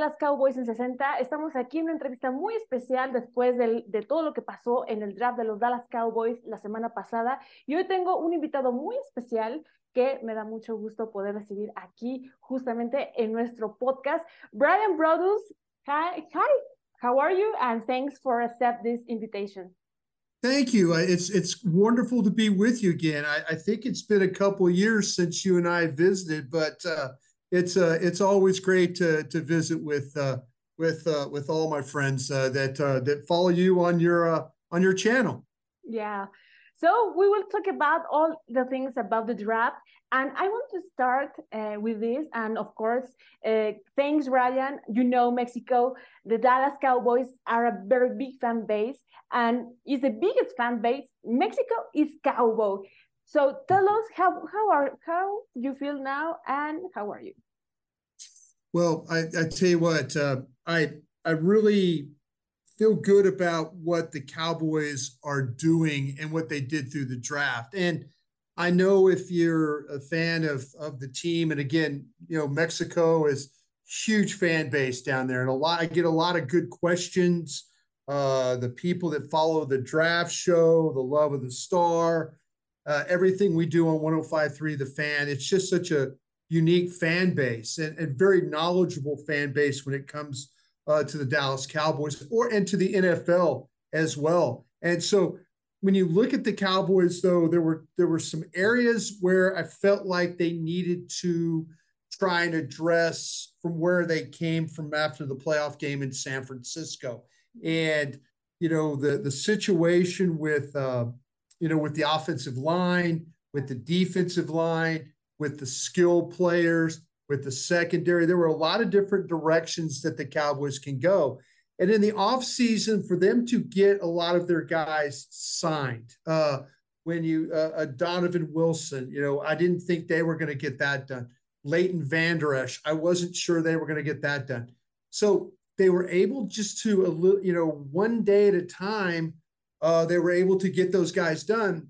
Dallas Cowboys en 60. Estamos aquí en una entrevista muy especial después del, de todo lo que pasó en el draft de los Dallas Cowboys la semana pasada. Y hoy tengo un invitado muy especial que me da mucho gusto poder recibir aquí justamente en nuestro podcast. Brian Brodus, hi, hi, how are you? And thanks for accept this invitation. Thank you. It's it's wonderful to be with you again. I, I think it's been a couple years since you and I visited, but uh, it's uh, it's always great to to visit with uh, with uh, with all my friends uh, that uh, that follow you on your uh, on your channel. Yeah. So we will talk about all the things about the draft. And I want to start with this. And of course, thanks, Ryan. You know, Mexico, the Dallas Cowboys are a very big fan base and is the biggest fan base. Mexico is cowboy. So tell us how how are how you feel now and how are you? Well, I, I tell you what, uh, I I really feel good about what the Cowboys are doing and what they did through the draft. And I know if you're a fan of of the team, and again, you know, Mexico is huge fan base down there, and a lot. I get a lot of good questions. Uh, the people that follow the draft show, the love of the star, uh, everything we do on 105.3 The Fan. It's just such a unique fan base and, and very knowledgeable fan base when it comes uh, to the Dallas Cowboys or and to the NFL as well. And so when you look at the Cowboys, though, there were there were some areas where I felt like they needed to try and address from where they came from after the playoff game in San Francisco. And you know the the situation with uh, you know with the offensive line, with the defensive line, with the skill players, with the secondary. There were a lot of different directions that the Cowboys can go. And in the offseason, for them to get a lot of their guys signed, uh, when you, uh, uh, Donovan Wilson, you know, I didn't think they were going to get that done. Leighton Vander Esch, I wasn't sure they were going to get that done. So they were able just to, you know, one day at a time, uh, they were able to get those guys done.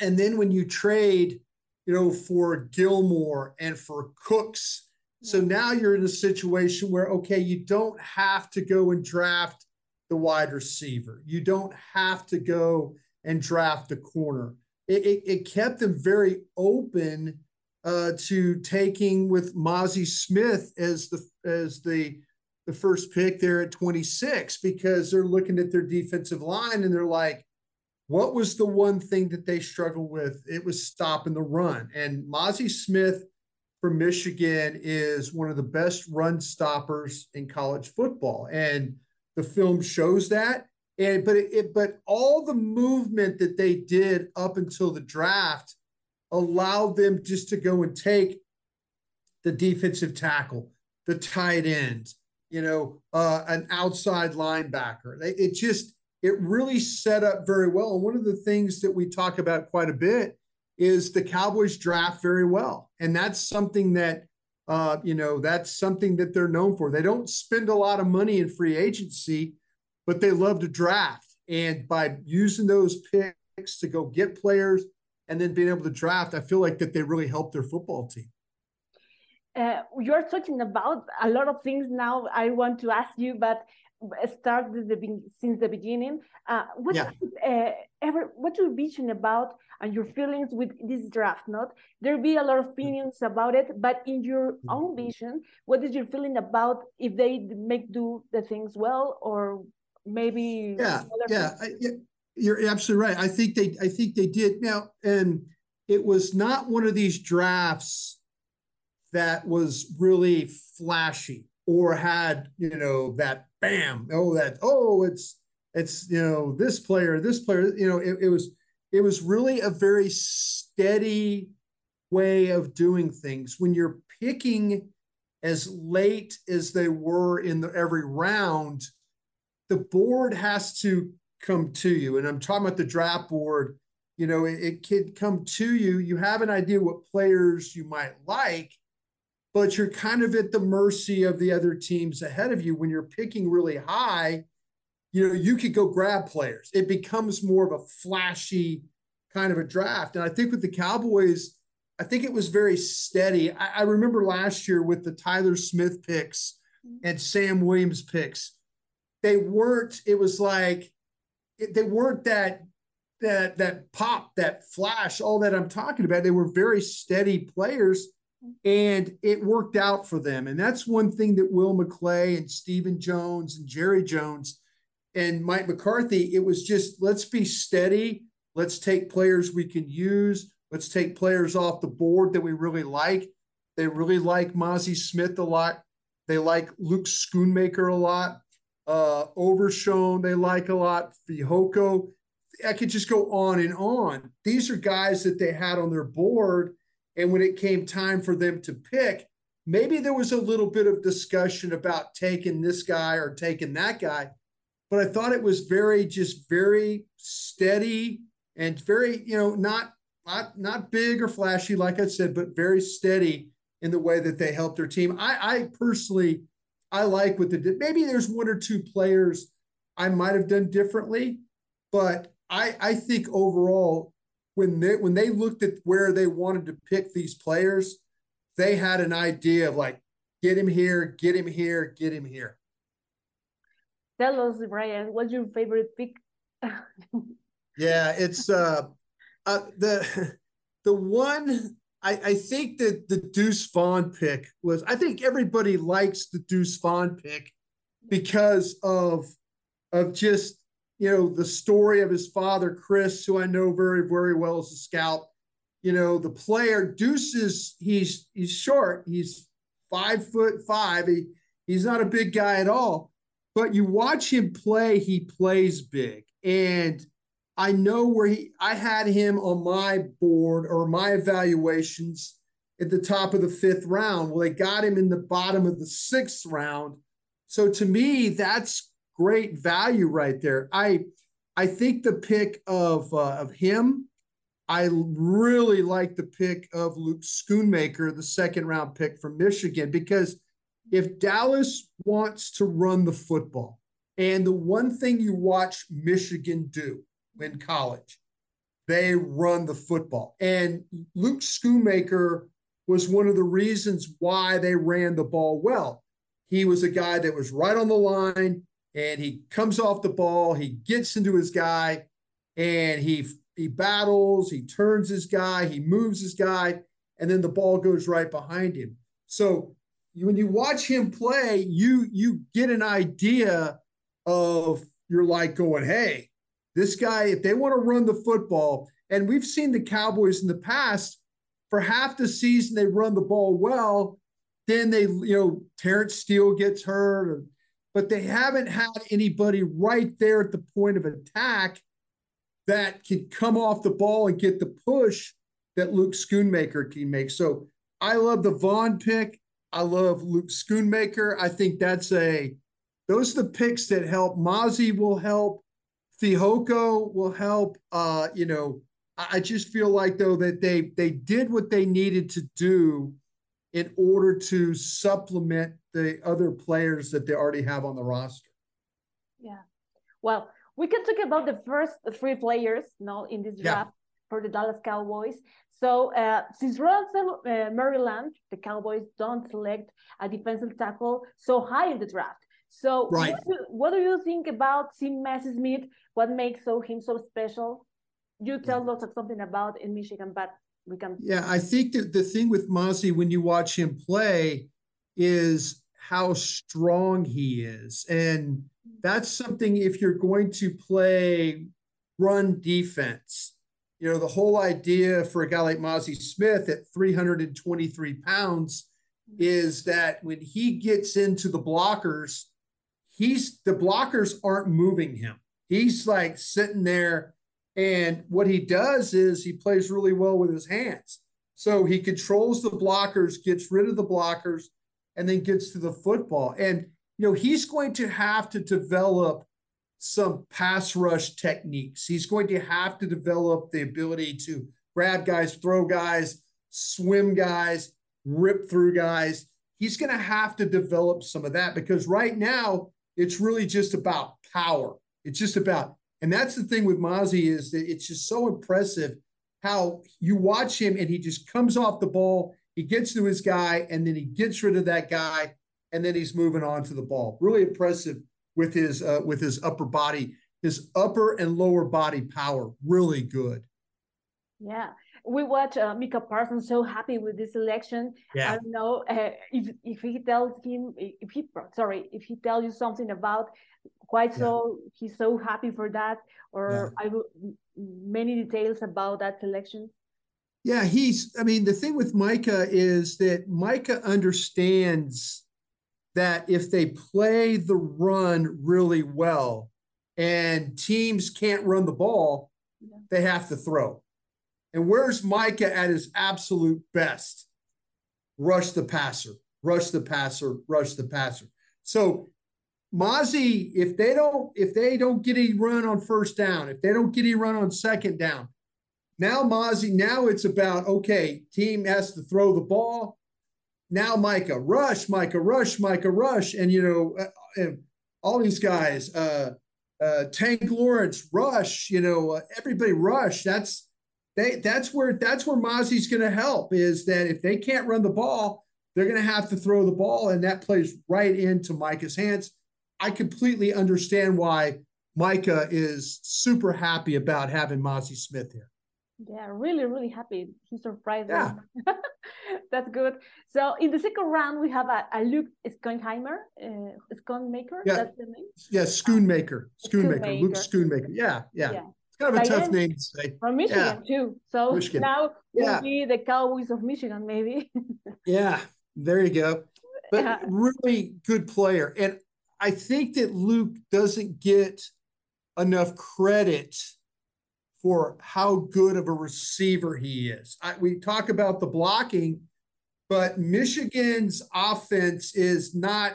And then when you trade you know, for Gilmore and for Cooks. So now you're in a situation where, okay, you don't have to go and draft the wide receiver. You don't have to go and draft the corner. It, it, it kept them very open uh, to taking with Mazi Smith as the as the the first pick there at 26 because they're looking at their defensive line and they're like, what was the one thing that they struggled with? It was stopping the run. And Mazi Smith from Michigan is one of the best run stoppers in college football. And the film shows that. And but it, it but all the movement that they did up until the draft allowed them just to go and take the defensive tackle, the tight end, you know, uh, an outside linebacker. It just it really set up very well. And one of the things that we talk about quite a bit is the Cowboys draft very well. And that's something that, uh, you know, that's something that they're known for. They don't spend a lot of money in free agency, but they love to draft. And by using those picks to go get players and then being able to draft, I feel like that they really help their football team. Uh, you're talking about a lot of things now I want to ask you, but start the, since the beginning. Uh, what yeah. uh, ever what your vision about and your feelings with this draft? Not there be a lot of opinions about it, but in your mm-hmm. own vision, what is your feeling about if they make do the things well or maybe? Yeah, yeah, I, you're absolutely right. I think they I think they did now, and it was not one of these drafts that was really flashy or had you know that bam oh that oh it's it's you know this player this player you know it, it was it was really a very steady way of doing things. When you're picking as late as they were in the every round the board has to come to you. And i'm talking about the draft board you know it, it can come to you. You have an idea what players you might like but you're kind of at the mercy of the other teams ahead of you. When you're picking really high you know you could go grab players. It becomes more of a flashy kind of a draft. And i think with the cowboys i think it was very steady. I, I remember last year with the tyler smith picks and Sam Williams picks, they weren't, it was like, they weren't that that that pop, that flash, all that I'm talking about. They were very steady players, and it worked out for them. And that's one thing that Will McClay and Stephen Jones and Jerry Jones and Mike McCarthy. It was just let's be steady. Let's take players we can use. Let's take players off the board that we really like. They really like Mazi Smith a lot. They like Luke Schoonmaker a lot. Uh, Overshown, they like a lot. Fehoko I could just go on and on. These are guys that they had on their board. And when it came time for them to pick, maybe there was a little bit of discussion about taking this guy or taking that guy. But I thought it was very, just very steady and very, you know, not not not big or flashy, like I said, but very steady in the way that they helped their team. I, I personally, I like what they did. Maybe there's one or two players I might have done differently, but I I think overall when they when they looked at where they wanted to pick these players, they had an idea of like get him here, get him here, get him here. Tell us, Bryan, what's your favorite pick? yeah, it's uh, uh the the one I, I think that the Deuce Vaughn pick was I think everybody likes the Deuce Vaughn pick because of of just you know, the story of his father, Chris, who I know very, very well as a scout. You know, the player Deuces, he's he's short. He's five foot five. He he's not a big guy at all. But you watch him play, he plays big. And I know where he I had him on my board or my evaluations at the top of the fifth round. Well, they got him in the bottom of the sixth round. So to me, that's great value right there. I I think the pick of uh, of him. I really like the pick of Luke Schoonmaker, the second round pick from Michigan, because if Dallas wants to run the football, and the one thing you watch Michigan do in college, they run the football. And Luke Schoonmaker was one of the reasons why they ran the ball well. He was a guy that was right on the line and he comes off the ball, he gets into his guy, and he he battles, he turns his guy, he moves his guy, and then the ball goes right behind him. So when you watch him play, you you get an idea of you're like going, hey, this guy, if they want to run the football, and we've seen the Cowboys in the past, for half the season they run the ball well, then they, you know, Terence Steele gets hurt, but they haven't had anybody right there at the point of attack that can come off the ball and get the push that Luke Schoonmaker can make. So I love the Vaughn pick. I love Luke Schoonmaker. I think that's a those are the picks that help. Mazi will help. Fehoko will help. Uh, you know, I just feel like though that they they did what they needed to do in order to supplement the other players that they already have on the roster. Yeah. Well, we can talk about the first three players now in this draft yeah. for the Dallas Cowboys. So uh, since Russell uh, Maryland, the Cowboys don't select a defensive tackle so high in the draft. So right. what, do, what do you think about Sim Smith? What makes so him so special? You tell yeah. us something about in Michigan, but we. Yeah, I think that the thing with Mazi when you watch him play is how strong he is. And that's something if you're going to play run defense, you know, the whole idea for a guy like Mazi Smith at 323 pounds is that when he gets into the blockers, he's the blockers aren't moving him. He's like sitting there. And what he does is he plays really well with his hands. So he controls the blockers, gets rid of the blockers, and then gets to the football. And, you know, he's going to have to develop some pass rush techniques. He's going to have to develop the ability to grab guys, throw guys, swim guys, rip through guys. He's going to have to develop some of that because right now it's really just about power. It's just about, and that's the thing with Mazi is that it's just so impressive how you watch him and he just comes off the ball he gets to his guy and then he gets rid of that guy and then he's moving on to the ball. Really impressive with his uh, with his upper body, his upper and lower body power. Really good. Yeah, we watch uh, Micah Parsons so happy with this election. Yeah. I don't know uh, if if he tells him if he sorry if he tells you something about quite yeah. so he's so happy for that or yeah. I many details about that selection. Yeah, he's. I mean, the thing with Micah is that Micah understands that if they play the run really well and teams can't run the ball, yeah. they have to throw. And where's Micah at his absolute best? Rush the passer, rush the passer, rush the passer. So Mazi, if they don't, if they don't get a run on first down, if they don't get a run on second down, now Mazi, now it's about okay, team has to throw the ball. Now Micah, rush, Micah, rush, Micah, rush, and you know, uh, all these guys, uh, uh, Tank Lawrence, rush, you know, uh, everybody rush. That's they that's where that's where Mazi's going to help is that if they can't run the ball, they're going to have to throw the ball, and that plays right into Micah's hands. I completely understand why Micah is super happy about having Mazi Smith here. Yeah, really, really happy. He's surprised. Yeah. That's good. So in the second round, we have a, a Luke Schoonheimer, uh, Schoonmaker. Yeah. That's the name. Yeah, Schoonmaker. Schoonmaker. Schoonmaker. Luke Schoonmaker. Yeah, yeah. yeah kind of a tough name to say. From Michigan yeah. too. So Michigan. now yeah. will be the Cowboys of Michigan, maybe. yeah, there you go. But yeah. really good player. And I think that Luke doesn't get enough credit for how good of a receiver he is. I, we talk about the blocking, but Michigan's offense is not,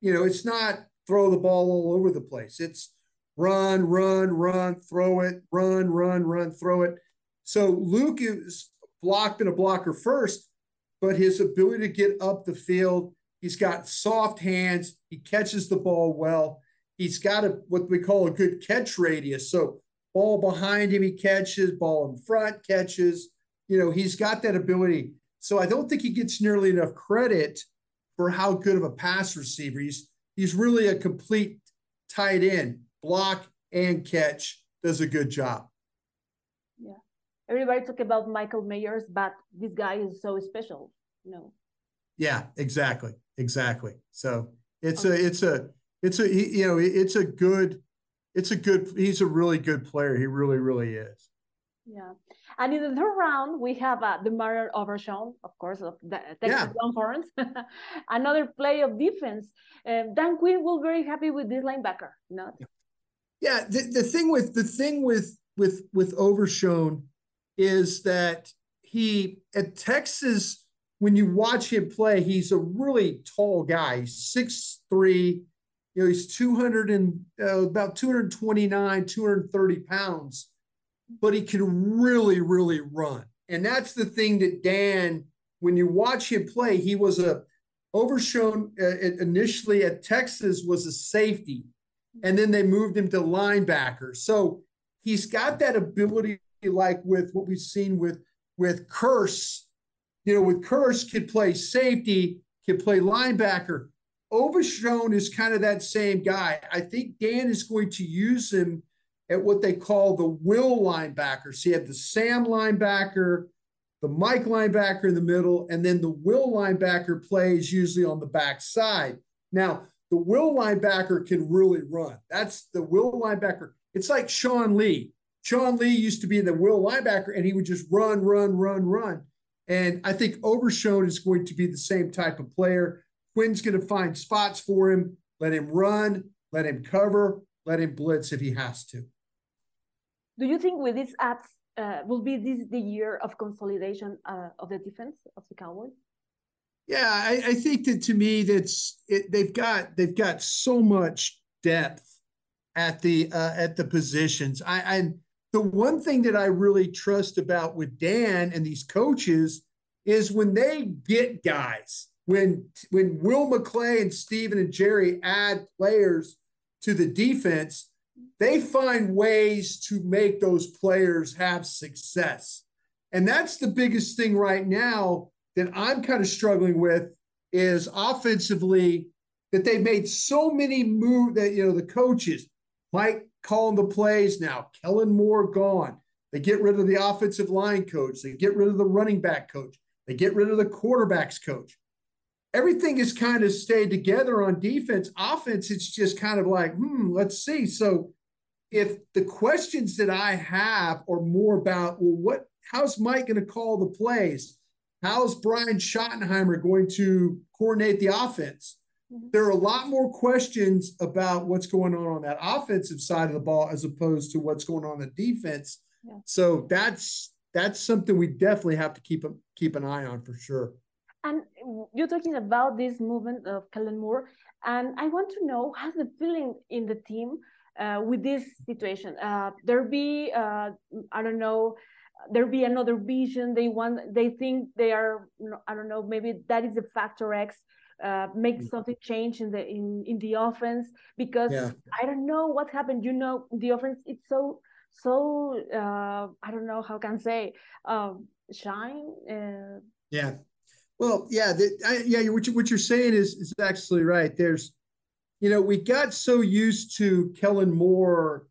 you know, it's not throw the ball all over the place. It's run, run, run, throw it, run, run, run, throw it. So Luke is blocked in a blocker first, but his ability to get up the field, he's got soft hands, he catches the ball well. He's got a what we call a good catch radius. So ball behind him, he catches, ball in front catches. You know, he's got that ability. So I don't think he gets nearly enough credit for how good of a pass receiver. He's he's really a complete tight end block and catch, does a good job. Yeah. Everybody talk about Michael Mayers, but this guy is so special, you know. Yeah, exactly. Exactly. So it's okay. a it's a it's a you know, it's a good it's a good he's a really good player. He really, really is. Yeah. And in the third round, we have uh, DeMarvion Overshown, of course, of the Texas yeah. Longhorns. Another play of defense. Um, Dan Quinn will be very happy with this linebacker, not? Yeah, the, the thing with the thing with with with Overshown is that he at Texas, when you watch him play, he's a really tall guy. He's six three, you know, he's 200 and uh, about 229, 230 pounds, but he can really, really run. And that's the thing that Dan, when you watch him play, he was a Overshown uh, initially at Texas was a safety and then they moved him to linebacker. So he's got that ability, like with what we've seen with with Kearse. You know, with Kearse could play safety, could play linebacker. Overshown is kind of that same guy. I think Dan is going to use him at what they call the will linebacker. So you have the Sam linebacker, the Mike linebacker in the middle, and then the will linebacker plays usually on the back side. Now, the will linebacker can really run. That's the will linebacker. It's like Sean Lee. Sean Lee used to be the will linebacker and he would just run, run, run, run. And I think Overshown is going to be the same type of player. Quinn's going to find spots for him, let him run, let him cover, let him blitz if he has to. Do you think with these apps, uh, will be this the year of consolidation uh, of the defense of the Cowboys? Yeah, I, I think that to me that's it, they've got they've got so much depth at the uh, at the positions. I, I the one thing that I really trust about with Dan and these coaches is when they get guys. When when Will McClay and Stephen and Jerry add players to the defense, they find ways to make those players have success. And that's the biggest thing right now that I'm kind of struggling with is offensively that they made so many moves that you know the coaches, Mike calling the plays now, Kellen Moore gone. They get rid of the offensive line coach. They get rid of the running back coach. They get rid of the quarterbacks coach. Everything has kind of stayed together on defense. Offense, it's just kind of like, hmm, let's see. So if the questions that I have are more about, well, what how's Mike going to call the plays? How's Brian Schottenheimer going to coordinate the offense? Mm-hmm. There are a lot more questions about what's going on on that offensive side of the ball as opposed to what's going on the defense. Yeah. So that's that's something we definitely have to keep a, keep an eye on for sure. And you're talking about this movement of Kellen Moore, and I want to know how's the feeling in the team uh, with this situation. Uh, there be uh, I don't know there be another vision they want they think they are i don't know maybe that is a factor x uh, make mm. something change in the in in the offense because yeah. i don't know what happened you know the offense it's so so uh, i don't know how can I say um, shine uh, yeah well yeah the, I, yeah what, you, what you're saying is is actually right there's you know we got so used to kellen moore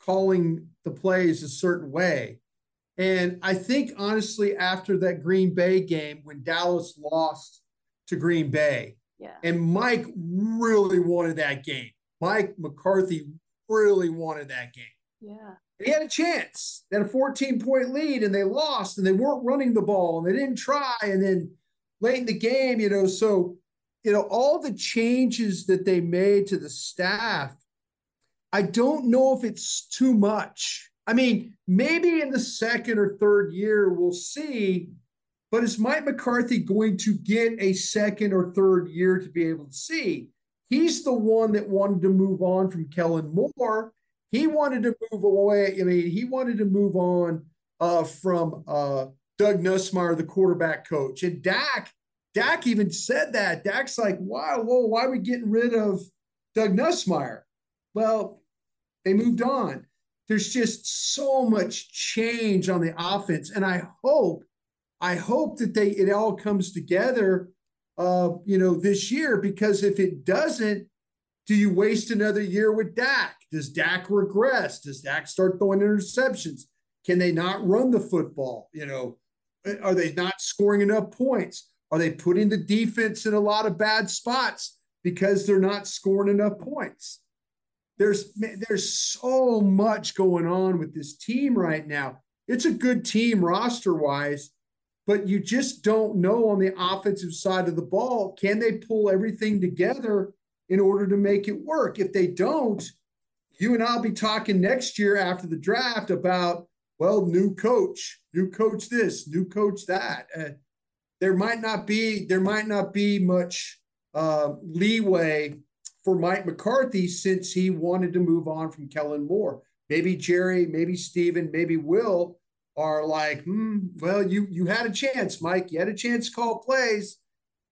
calling the plays a certain way and I think honestly, after that Green Bay game, when Dallas lost to Green Bay, yeah. and Mike really wanted that game. Mike McCarthy really wanted that game. Yeah. he had a chance. They had a 14 point lead and they lost and they weren't running the ball and they didn't try. And then late in the game, you know, so, you know, all the changes that they made to the staff, I don't know if it's too much. I mean, maybe in the second or third year, we'll see. But is Mike McCarthy going to get a second or third year to be able to see? He's the one that wanted to move on from Kellen Moore. He wanted to move away. I mean, he wanted to move on uh, from uh, Doug Nussmeier, the quarterback coach. And Dak, Dak even said that. Dak's like, wow, whoa, why are we getting rid of Doug Nussmeier? Well, they moved on there's just so much change on the offense. And I hope, I hope that they it all comes together uh, you know, this year, because if it doesn't, do you waste another year with Dak? Does Dak regress? Does Dak start throwing interceptions? Can they not run the football? You know, are they not scoring enough points? Are they putting the defense in a lot of bad spots because they're not scoring enough points? There's there's so much going on with this team right now. It's a good team roster wise, but you just don't know on the offensive side of the ball can they pull everything together in order to make it work. If they don't, you and I'll be talking next year after the draft about well, new coach, new coach this, new coach that. Uh, there might not be there might not be much uh, leeway for Mike McCarthy since he wanted to move on from Kellen Moore. Maybe Jerry, maybe Stephen, maybe Will are like, hmm, well, you you had a chance, Mike. You had a chance to call plays,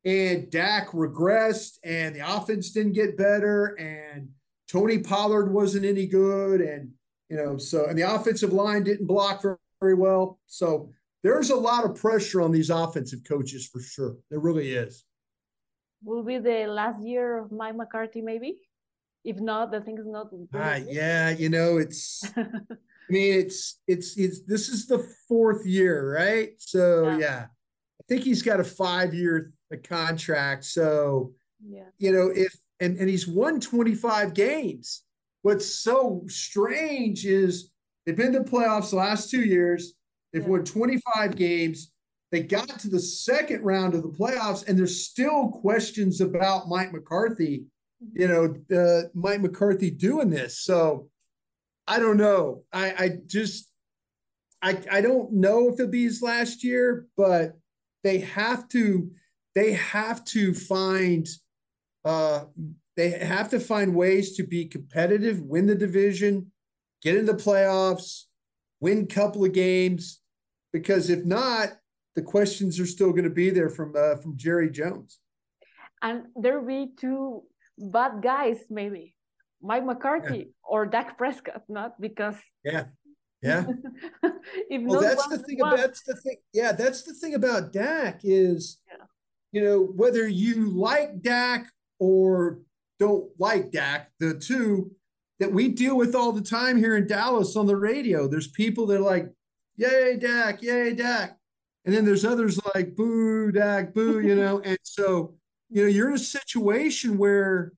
and Dak regressed, and the offense didn't get better, and Tony Pollard wasn't any good, and you know, so and the offensive line didn't block very, very well. So there's a lot of pressure on these offensive coaches for sure. There really is will be the last year of Mike McCarthy, maybe. If not, the thing is not. Ah, yeah, you know, it's. I mean, it's it's it's this is the fourth year, right? So yeah, yeah. I think he's got a five year contract. So yeah, you know, if and and he's won twenty five games. What's so strange is they've been to playoffs the last two years. They've yeah. won 25 games. They got to the second round of the playoffs, and there's still questions about Mike McCarthy. You know, uh, Mike McCarthy doing this. So I don't know. I, I just I I don't know if it'll be his last year, but they have to they have to find uh they have to find ways to be competitive, win the division, get into the playoffs, win a couple of games. Because if not, the questions are still going to be there from uh, from Jerry Jones. And there will be two bad guys, maybe Mike McCarthy yeah. or Dak Prescott, not because. Yeah, yeah. well, that's the thing. About, that's the thing. Yeah, that's the thing about Dak is, yeah. you know, whether you like Dak or don't like Dak, the two that we deal with all the time here in Dallas on the radio. There's people that are like, yay, Dak, yay, Dak. And then there's others like, boo, Dak, boo, you know. and so, you know, you're in a situation where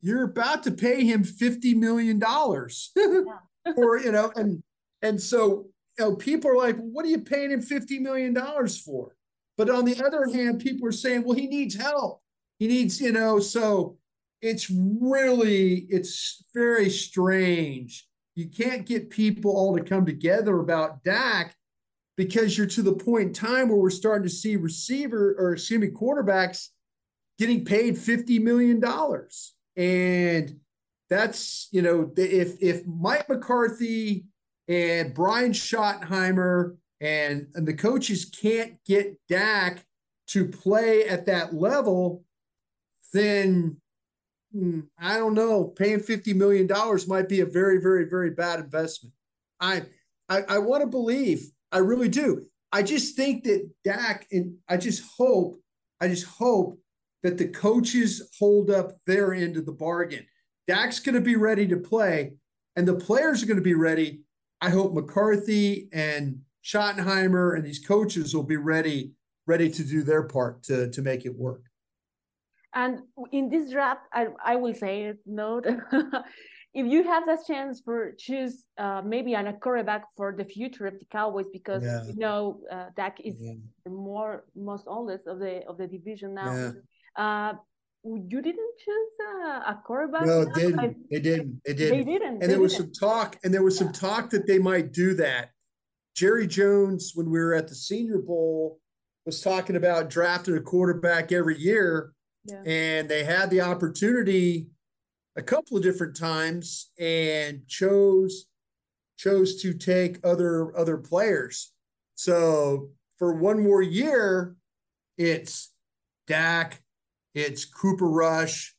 you're about to pay him $50 million or, you know, and and so you know, people are like, what are you paying him $50 million for? But on the other hand, people are saying, well, he needs help. He needs, you know, so it's really, it's very strange. You can't get people all to come together about Dak because you're to the point in time where we're starting to see receiver or excuse me, quarterbacks getting paid $50 million. And that's, you know, if if Mike McCarthy and Brian Schottenheimer and, and the coaches can't get Dak to play at that level, then hmm, I don't know. Paying $50 million might be a very, very, very bad investment. I I, I want to believe, I really do. I just think that Dak, and I just hope, I just hope that the coaches hold up their end of the bargain. Dak's going to be ready to play, and the players are going to be ready. I hope McCarthy and Schottenheimer and these coaches will be ready ready to do their part to to make it work. And in this draft, I, I will say it, note, if you have that chance for choose uh, maybe on a quarterback for the future of the Cowboys, because yeah. you know uh, Dak is yeah. the more most oldest of the of the division now. Yeah. Uh, you didn't choose a, a quarterback? No, it didn't. I, they didn't. They didn't. They didn't. And they there was didn't. some talk, and there was some talk that they might do that. Jerry Jones, when we were at the Senior Bowl, was talking about drafting a quarterback every year, yeah. and they had the opportunity a couple of different times and chose chose to take other other players. So for one more year, it's Dak, it's Cooper Rush,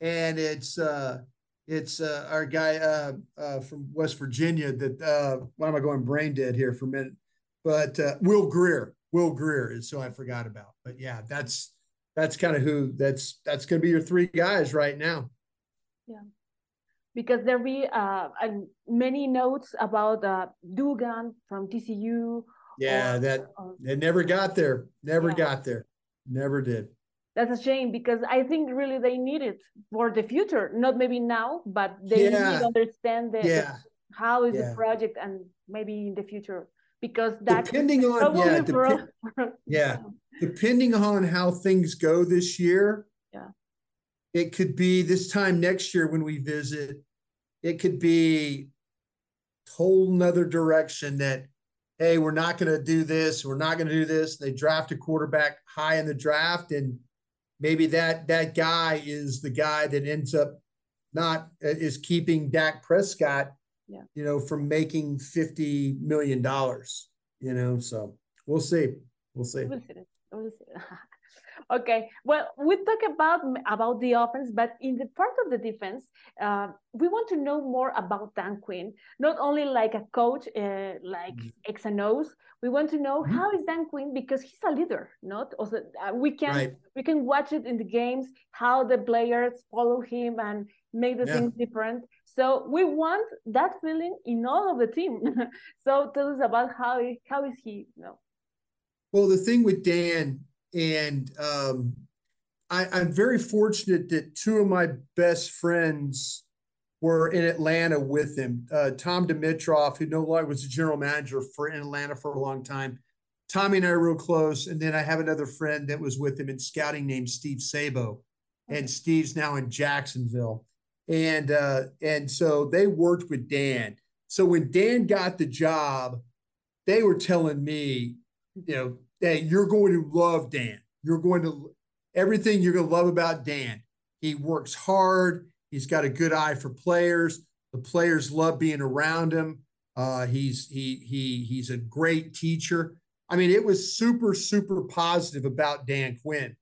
and it's uh, it's uh, our guy uh, uh, from West Virginia. That uh, why am I going brain dead here for a minute? But uh, Will Grier, Will Grier is so I forgot about. But yeah, that's that's kind of who that's that's going to be your three guys right now. Yeah because there be uh, many notes about uh, Duggan from TCU. Yeah, or, that it never got there. Never yeah. got there. Never did that's a shame because I think really they need it for the future. Not maybe now, but they yeah. need to understand the, yeah. the how is the project and maybe in the future because that depending on yeah, yeah depending on how things go this year yeah it could be this time next year when we visit it could be whole nother direction that hey we're not going to do this we're not going to do this they draft a quarterback high in the draft and maybe that that guy is the guy that ends up not uh, is keeping Dak Prescott, yeah. you know, from making fifty million dollars. You know, so we'll see. We'll see. We'll see. We'll see. okay. Well, we talk about about the offense, but in the part of the defense, uh, we want to know more about Dan Quinn. Not only like a coach, uh, like mm-hmm. X and O's, we want to know mm-hmm. how is Dan Quinn because he's a leader, not also uh, we can right. we can watch it in the games how the players follow him and make the yeah. things different. So we want that feeling in all of the team. so tell us about how how is he? You know? Well, the thing with Dan and um, I, I'm very fortunate that two of my best friends were in Atlanta with him. Uh, Tom Dimitroff, who no longer was the general manager for in Atlanta for a long time. Tommy and I are real close. And then I have another friend that was with him in scouting named Steve Sabo. And Steve's now in Jacksonville. And uh, and so they worked with Dan. So when Dan got the job, they were telling me, you know, hey, you're going to love Dan. You're going to everything you're going to love about Dan. He works hard. He's got a good eye for players. The players love being around him. Uh, he's he he he's a great teacher. I mean, it was super super positive about Dan Quinn,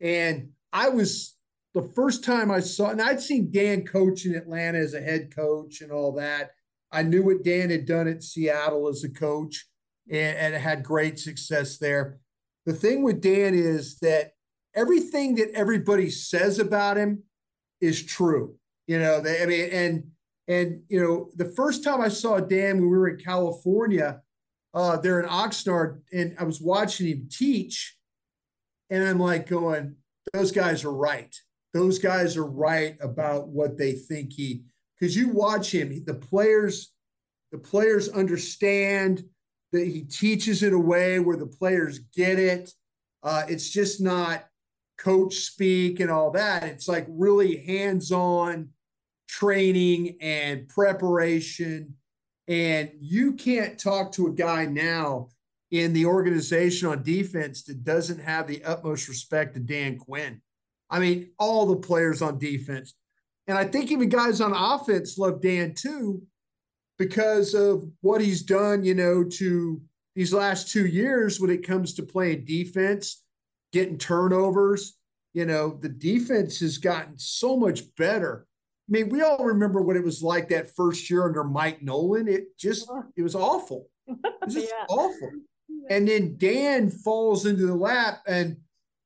and I was the first time I saw, and I'd seen Dan coach in Atlanta as a head coach and all that. I knew what Dan had done at Seattle as a coach, and, and had great success there. The thing with Dan is that everything that everybody says about him is true. You know, they, I mean, and and you know, the first time I saw Dan when we were in California, uh, there in Oxnard, and I was watching him teach, and I'm like going, those guys are right. Those guys are right about what they think he. Because you watch him, the players, the players understand that he teaches it a way where the players get it. Uh, it's just not coach speak and all that. It's like really hands on training and preparation. And you can't talk to a guy now in the organization on defense that doesn't have the utmost respect to Dan Quinn. I mean, all the players on defense. And I think even guys on offense love Dan too because of what he's done, you know, to these last two years when it comes to playing defense, getting turnovers. You know, the defense has gotten so much better. I mean, we all remember what it was like that first year under Mike Nolan. It just, uh-huh. it was awful. It was just yeah. awful. And then Dan falls into the lap and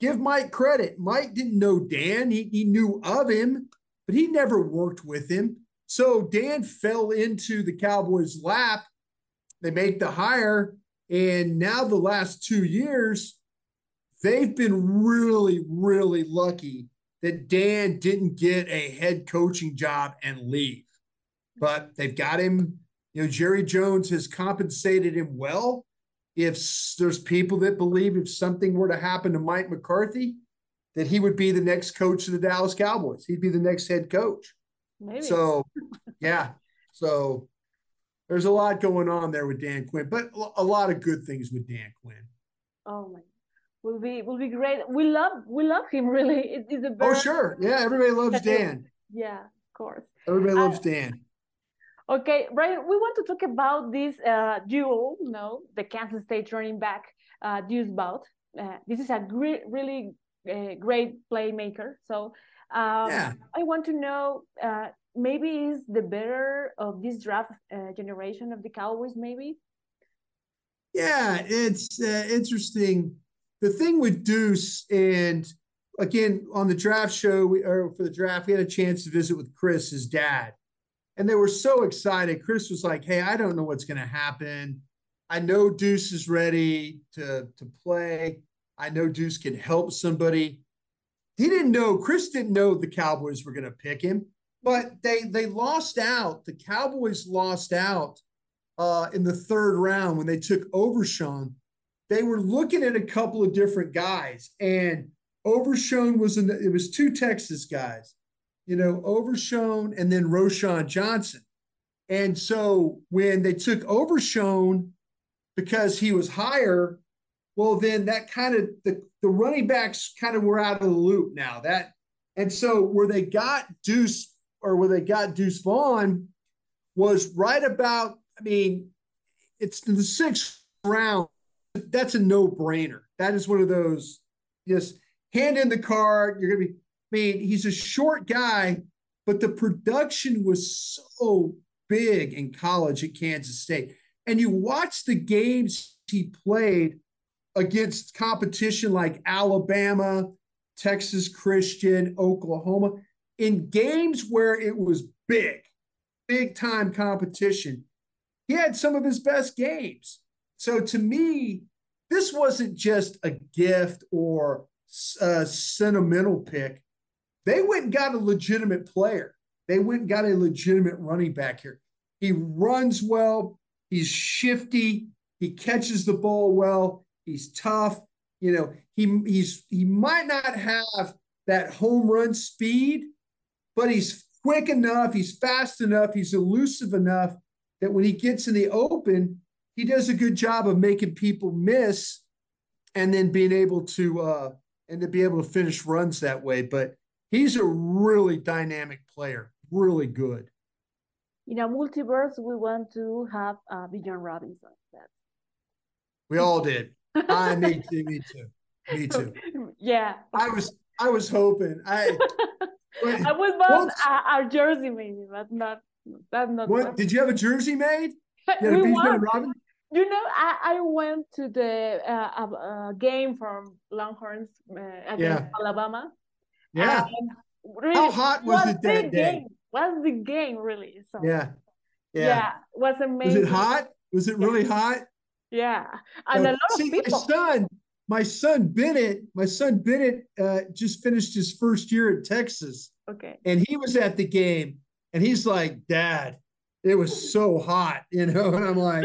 give Mike credit. Mike didn't know Dan, he, he knew of him, but he never worked with him. So Dan fell into the Cowboys' lap. They make the hire. And now, the last two years, they've been really, really lucky that Dan didn't get a head coaching job and leave. But they've got him, you know, Jerry Jones has compensated him well. If there's people that believe if something were to happen to Mike McCarthy, that he would be the next coach of the Dallas Cowboys. He'd be the next head coach. Maybe. So, yeah. So there's a lot going on there with Dan Quinn, but a lot of good things with Dan Quinn. Oh my, will be will be great. We love we love him really. It is a oh, oh sure, yeah. Everybody loves Dan. Yeah, of course. Everybody loves uh, Dan. Okay, Bryan, we want to talk about this uh, duel, you know, the Kansas State running back, uh, Deuce Vaughn. Uh, this is a great, really uh, great playmaker. So um, yeah. I want to know uh, maybe is the better of this draft uh, generation of the Cowboys, maybe? Yeah, it's uh, interesting. The thing with Deuce, and again, on the draft show, we, or for the draft, we had a chance to visit with Chris, his dad. And they were so excited. Chris was like, Hey, I don't know what's going to happen. I know Deuce is ready to, to play. I know Deuce can help somebody he didn't know Chris didn't know the Cowboys were going to pick him, but they they lost out. The Cowboys lost out uh, in the third round when they took Overshown. They were looking at a couple of different guys, and Overshown was in the, it was two Texas guys, you know, Overshown and then Roschon Johnson. And so when they took Overshown because he was higher, well, then that kind of the, the running backs kind of were out of the loop now. That and so where they got Deuce or where they got Deuce Vaughn was right about, I mean, it's the sixth round. That's a no-brainer. That is one of those just hand in the card. You're gonna be, I mean, he's a short guy, but the production was so big in college at Kansas State. And you watch the games he played against competition like Alabama, Texas Christian, Oklahoma, in games where it was big, big time competition, he had some of his best games. So to me, this wasn't just a gift or a sentimental pick. They went and got a legitimate player. They went and got a legitimate running back here. He runs well. He's shifty. He catches the ball well. He's tough. You know, he he's he might not have that home run speed, but he's quick enough, he's fast enough, he's elusive enough that when he gets in the open, he does a good job of making people miss and then being able to uh and to be able to finish runs that way. But he's a really dynamic player, really good. In a multiverse, we want to have uh, Bijan Robinson. That's... We all did. I me too, me too, me too. Yeah. I was I was hoping I. I would want our jersey maybe, but not that not. What did you have a jersey made? we want, you know, I, I went to the uh, uh, game from Longhorns uh, against yeah. Alabama. Yeah. Really, How hot was, was it that day? Game, was the game really? So, yeah. yeah. Yeah. Was amazing. Was it hot? Was it really yeah. hot? Yeah. And uh, a lot see, of people. My son, my son Bennett, my son Bennett uh, just finished his first year at Texas. Okay. And he was at the game and he's like, Dad, it was so hot, you know? And I'm like,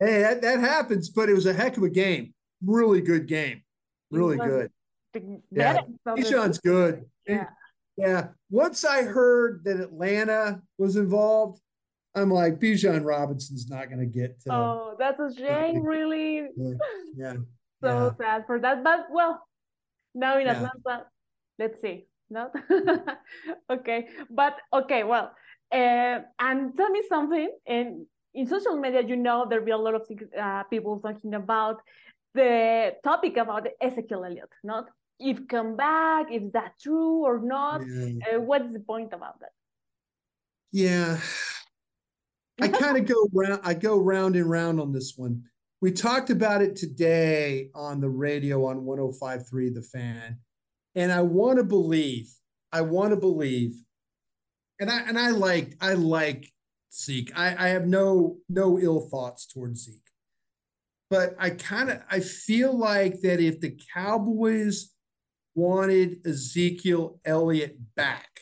hey, that, that happens, but it was a heck of a game. Really good game. Really good. Yeah. Bijan's good. Yeah. Yeah. Once I heard that Atlanta was involved, I'm like, Bijan Robinson's not going to get to. Oh, that's a shame, really. Yeah. yeah. so yeah. sad for that. But well, now in Atlanta, yeah. let's see. No? okay. But okay, well, uh, and tell me something. And in social media, you know, there'll be a lot of uh, people talking about the topic about Ezekiel Elliott, not if come back, if that's true or not. Yeah. Uh, what's the point about that? Yeah, I kind of go round. I go round and round on this one. We talked about it today on the radio on 105.3 The Fan, and I want to believe. I want to believe, and I and I like I like Zeke. I, I have no no ill thoughts towards Zeke. But I kind of I feel like that if the Cowboys wanted Ezekiel Elliott back,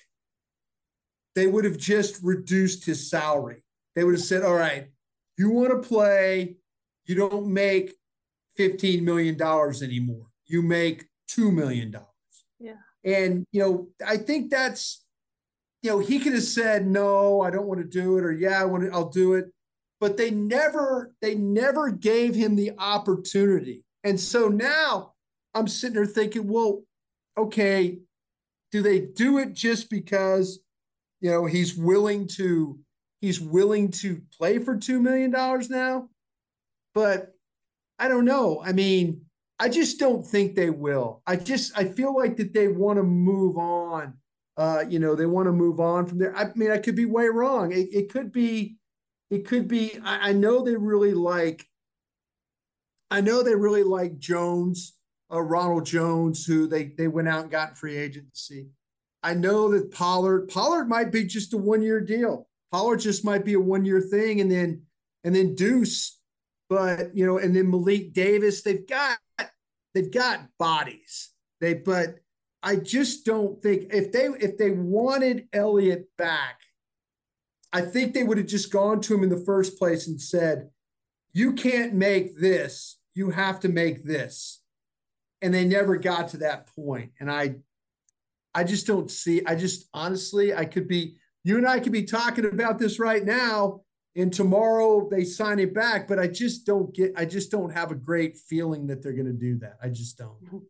they would have just reduced his salary. They would have said, all right, you want to play, you don't make $15 million anymore. You make $2 million. Yeah. And, you know, I think that's you know, he could have said, no, I don't want to do it, or yeah, I want to, I'll do it. But they never, they never gave him the opportunity. And so now I'm sitting there thinking, well, okay, do they do it just because, you know, he's willing to, he's willing to play for $2 million now? But I don't know. I mean, I just don't think they will. I just, I feel like that they want to move on uh, you know, they want to move on from there. I mean, I could be way wrong. It, it could be, it could be. I, I, know they really like. I know they really like Jones, uh, Ronald Jones, who they they went out and got free agency. I know that Pollard Pollard might be just a one year deal. Pollard just might be a one year thing, and then and then Deuce, but you know, and then Malik Davis. They've got they've got bodies. They but I just don't think if they if they wanted Elliott back, I think they would have just gone to him in the first place and said, "You can't make this. You have to make this." And they never got to that point. And I I just don't see I just honestly, I could be you and I could be talking about this right now and tomorrow they sign it back, but I just don't get I just don't have a great feeling that they're going to do that. I just don't.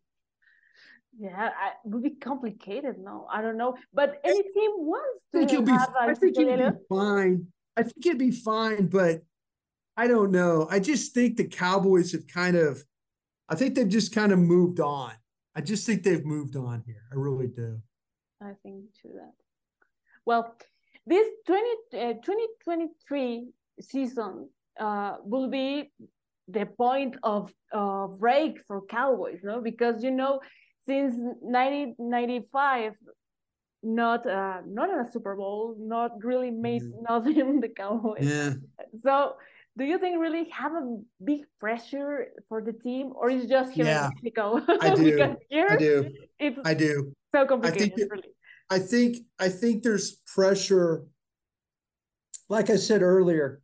Yeah, it would be complicated. No, I don't know. But any team wants to I think he'll be, I think he'll be fine. I think it'd be fine, but I don't know. I just think the Cowboys have kind of, I think they've just kind of moved on. I just think they've moved on here. I really do. I think to that. Well, this 20, uh, 2023 season uh, will be the point of uh, break for Cowboys, no? Because you know since 1995 not uh not in a super bowl not really made mm-hmm. nothing the cowboys. Yeah. So do you think really have a big pressure for the team or is just here yeah, in mexico i do. here, i do. it's i do. so complicated I think, really. I think i think there's pressure like i said earlier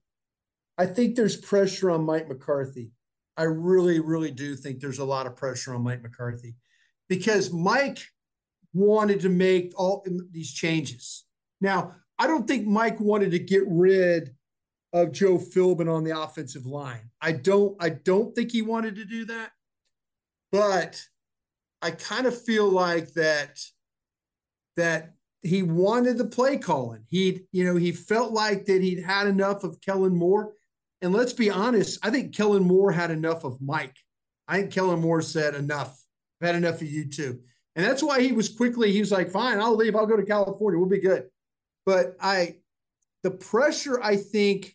i think there's pressure on mike mccarthy i really really do think there's a lot of pressure on mike mccarthy because Mike wanted to make all these changes. Now, I don't think Mike wanted to get rid of Joe Philbin on the offensive line. I don't I don't think he wanted to do that. But I kind of feel like that that he wanted the play calling. He, you know, he felt like that he'd had enough of Kellen Moore. And let's be honest, I think Kellen Moore had enough of Mike. I think Kellen Moore said enough. I've had enough of you too. And that's why he was quickly, he was like, fine, I'll leave. I'll go to California. We'll be good. But I, the pressure, I think,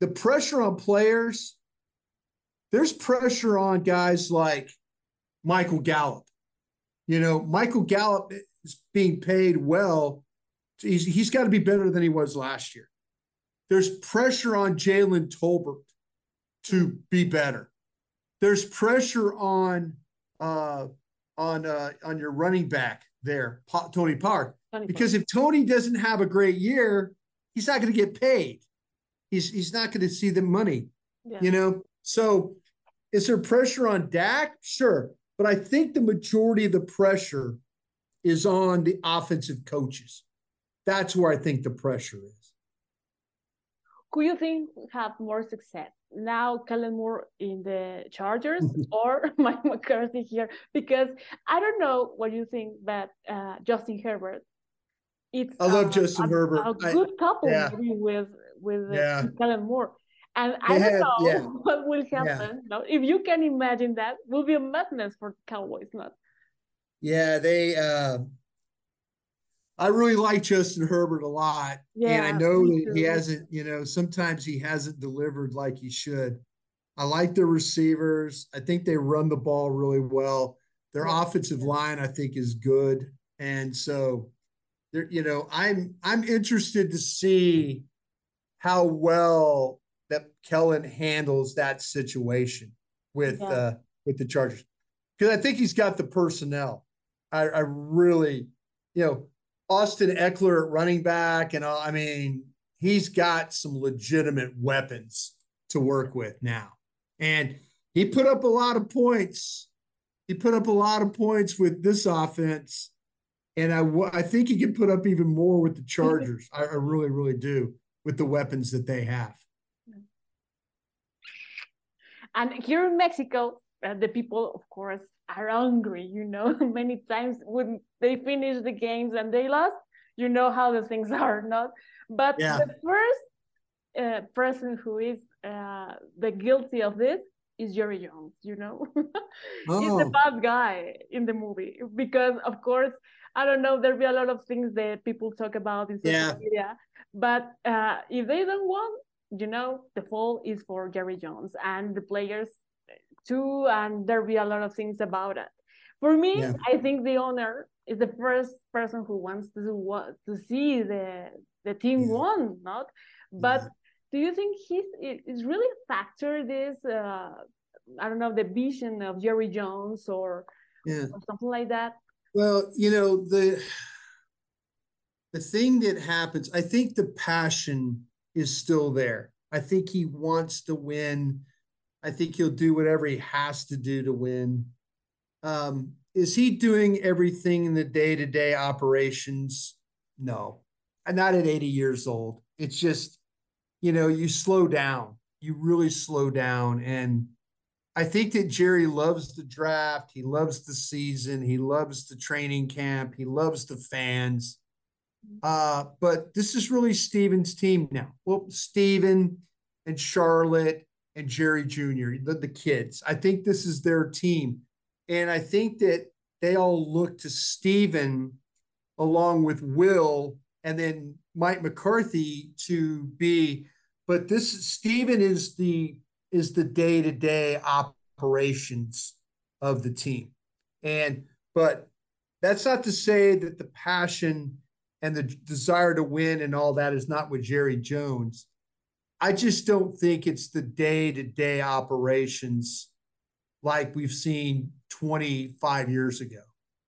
the pressure on players there's pressure on guys like Michael Gallup. You know, Michael Gallup being paid well. He's, he's got to be better than he was last year. There's pressure on Jalen Tolbert to be better. There's pressure on uh, on uh, on your running back there, Tony Pollard, because if Tony doesn't have a great year, he's not going to get paid. He's he's not going to see the money. Yeah. You know, so is there pressure on Dak? Sure, but I think the majority of the pressure is on the offensive coaches. That's where I think the pressure is. Who you think have more success now, Kellen Moore in the Chargers or Mike McCarthy here? Because I don't know what you think, but uh, Justin Herbert. It's I love Justin a, Herbert. A good couple yeah. with with yeah. Kellen Moore. And I don't know yeah. what will happen. Yeah. if you can imagine that, will be a madness for Cowboys, not. Yeah, they. Uh, I really like Justin Herbert a lot, yeah, and I know that he hasn't. You know, sometimes he hasn't delivered like he should. I like the receivers. I think they run the ball really well. Their yeah. offensive line, I think, is good, and so, you know, I'm I'm interested to see how well that Kellen handles that situation with yeah. uh, with the Chargers because I think he's got the personnel. I, I really, you know, Austin Ekeler at running back, and all, I mean, he's got some legitimate weapons to work with now, and he put up a lot of points. He put up a lot of points with this offense, and I I think he can put up even more with the Chargers. I, I really, really do with the weapons that they have. And here in Mexico, uh, the people, of course, are hungry. You know, many times when they finish the games and they lost, you know how the things are, not. But yeah. the first uh, person who is uh, the guilty of this is Jerry Jones. You know, oh. he's the oh. bad guy in the movie because, of course, I don't know. There'll be a lot of things that people talk about in social yeah. media, but uh, if they don't want you know, the fall is for Jerry Jones and the players too, and there'll be a lot of things about it. For me, yeah. I think the owner is the first person who wants to to see the the team yeah. won, not. But yeah. do you think he's is really a factor? This uh, I don't know the vision of Jerry Jones or, yeah. or something like that. Well, you know the the thing that happens. I think the passion is still there. I think he wants to win. I think he'll do whatever he has to do to win. Um, is he doing everything in the day to day operations? No, not at 80 years old. It's just, you know, you slow down, you really slow down. And I think that Jerry loves the draft. He loves the season. He loves the training camp. He loves the fans. Uh, but this is really Stephen's team now. Well, Stephen and Charlotte and Jerry Jr., the, the kids. I think this is their team. And I think that they all look to Stephen along with Will and then Mike McCarthy to be, but this Stephen is the is the day-to-day operations of the team. And but that's not to say that the passion and the desire to win and all that is not with Jerry Jones. I just don't think it's the day to day operations like we've seen 25 years ago.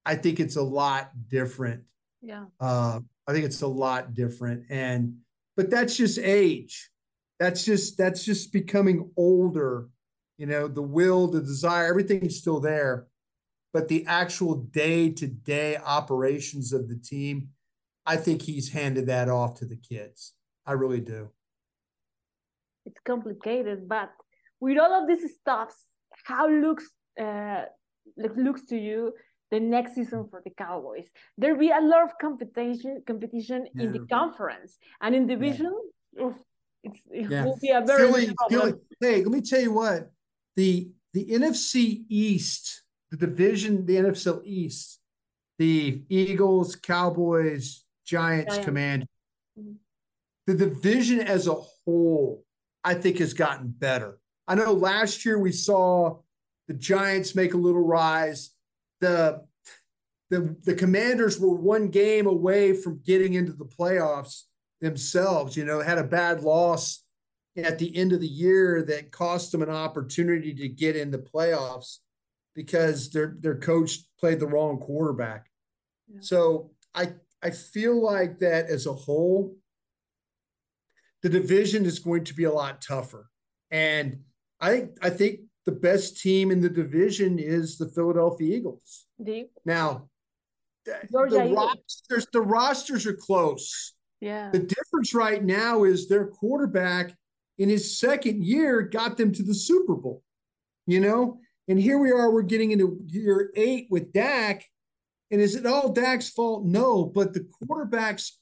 I think it's a lot different. Yeah. Uh, I think it's a lot different. And, but that's just age. That's just, that's just becoming older. You know, the will, the desire, everything's still there. But the actual day to day operations of the team, I think he's handed that off to the kids. I really do. It's complicated, but with all of these stuffs, how looks uh, like looks to you the next season for the Cowboys? There'll be a lot of competition competition yeah. in the conference and in division. Yeah. Oof, it yeah. will be a very Philly, Philly. Hey, let me tell you what the the NFC East, the division, the NFC East, the Eagles, Cowboys, Giants, Command. Mm-hmm. The division as a whole, I think, has gotten better. I know last year we saw the Giants make a little rise. The the the Commanders were one game away from getting into the playoffs themselves. You know, had a bad loss at the end of the year that cost them an opportunity to get in the playoffs because their their coach played the wrong quarterback. Yeah. So I I feel like that as a whole, the division is going to be a lot tougher. And I I think the best team in the division is the Philadelphia Eagles. Deep. Now, the rosters the rosters are close. Yeah. The difference right now is their quarterback in his second year got them to the Super Bowl. You know, and here we are, we're getting into year eight with Dak. And is it all Dak's fault? No, but the quarterbacks,